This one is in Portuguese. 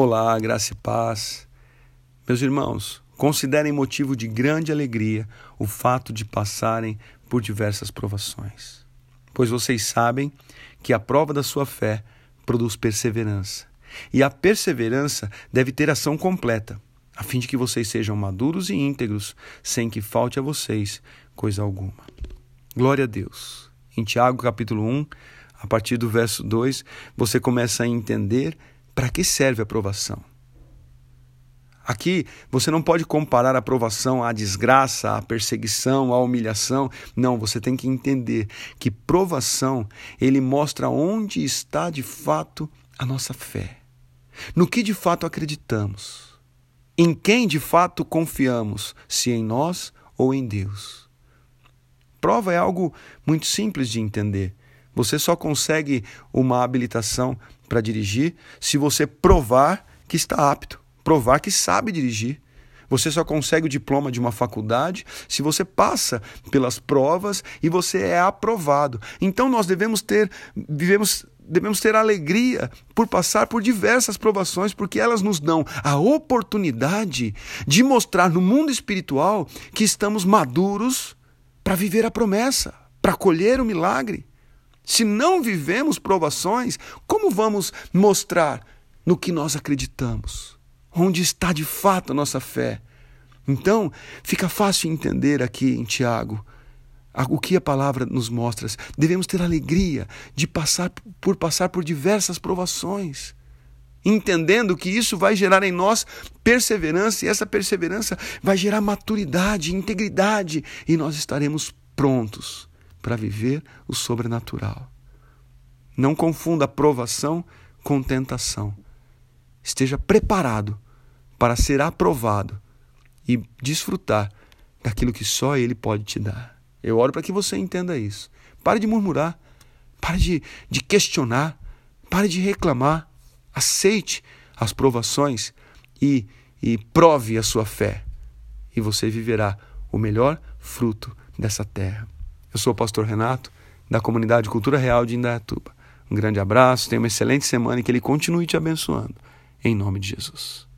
Olá, graça e paz. Meus irmãos, considerem motivo de grande alegria o fato de passarem por diversas provações, pois vocês sabem que a prova da sua fé produz perseverança, e a perseverança deve ter ação completa, a fim de que vocês sejam maduros e íntegros, sem que falte a vocês coisa alguma. Glória a Deus. Em Tiago capítulo 1, a partir do verso 2, você começa a entender para que serve a provação? Aqui você não pode comparar a provação à desgraça, à perseguição, à humilhação. Não, você tem que entender que provação ele mostra onde está de fato a nossa fé. No que de fato acreditamos. Em quem de fato confiamos, se em nós ou em Deus. Prova é algo muito simples de entender. Você só consegue uma habilitação para dirigir se você provar que está apto, provar que sabe dirigir. Você só consegue o diploma de uma faculdade se você passa pelas provas e você é aprovado. Então nós devemos ter, vivemos, devemos ter alegria por passar por diversas provações, porque elas nos dão a oportunidade de mostrar no mundo espiritual que estamos maduros para viver a promessa, para colher o milagre. Se não vivemos provações, como vamos mostrar no que nós acreditamos? Onde está de fato a nossa fé? Então, fica fácil entender aqui em Tiago o que a palavra nos mostra. Devemos ter alegria de passar por passar por diversas provações, entendendo que isso vai gerar em nós perseverança e essa perseverança vai gerar maturidade, integridade e nós estaremos prontos para viver o sobrenatural. Não confunda provação com tentação. Esteja preparado para ser aprovado e desfrutar daquilo que só Ele pode te dar. Eu oro para que você entenda isso. Pare de murmurar, pare de, de questionar, pare de reclamar. Aceite as provações e, e prove a sua fé. E você viverá o melhor fruto dessa terra. Eu sou o pastor Renato, da comunidade Cultura Real de Indaiatuba. Um grande abraço, tenha uma excelente semana e que Ele continue te abençoando. Em nome de Jesus.